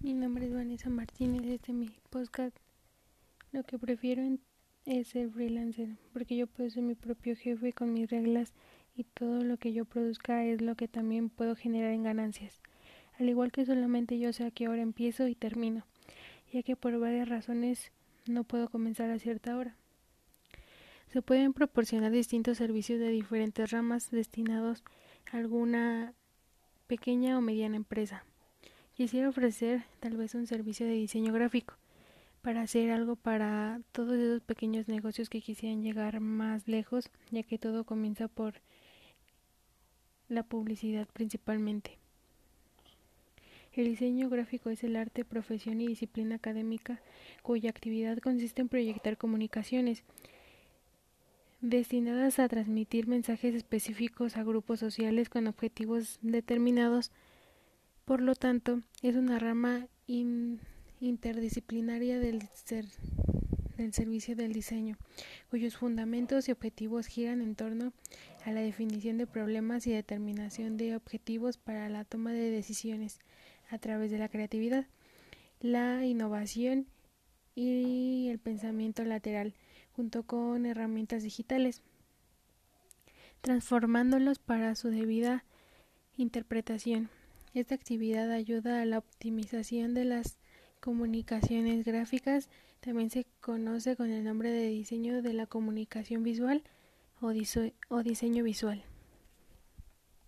Mi nombre es Vanessa Martínez, este es mi podcast. Lo que prefiero es ser freelancer, porque yo puedo ser mi propio jefe con mis reglas y todo lo que yo produzca es lo que también puedo generar en ganancias. Al igual que solamente yo sé a qué hora empiezo y termino, ya que por varias razones no puedo comenzar a cierta hora. Se pueden proporcionar distintos servicios de diferentes ramas destinados a alguna pequeña o mediana empresa. Quisiera ofrecer tal vez un servicio de diseño gráfico para hacer algo para todos esos pequeños negocios que quisieran llegar más lejos, ya que todo comienza por la publicidad principalmente. El diseño gráfico es el arte, profesión y disciplina académica cuya actividad consiste en proyectar comunicaciones destinadas a transmitir mensajes específicos a grupos sociales con objetivos determinados por lo tanto, es una rama interdisciplinaria del, del servicio del diseño, cuyos fundamentos y objetivos giran en torno a la definición de problemas y determinación de objetivos para la toma de decisiones a través de la creatividad, la innovación y el pensamiento lateral, junto con herramientas digitales, transformándolos para su debida interpretación. Esta actividad ayuda a la optimización de las comunicaciones gráficas. También se conoce con el nombre de diseño de la comunicación visual o, diseño visual.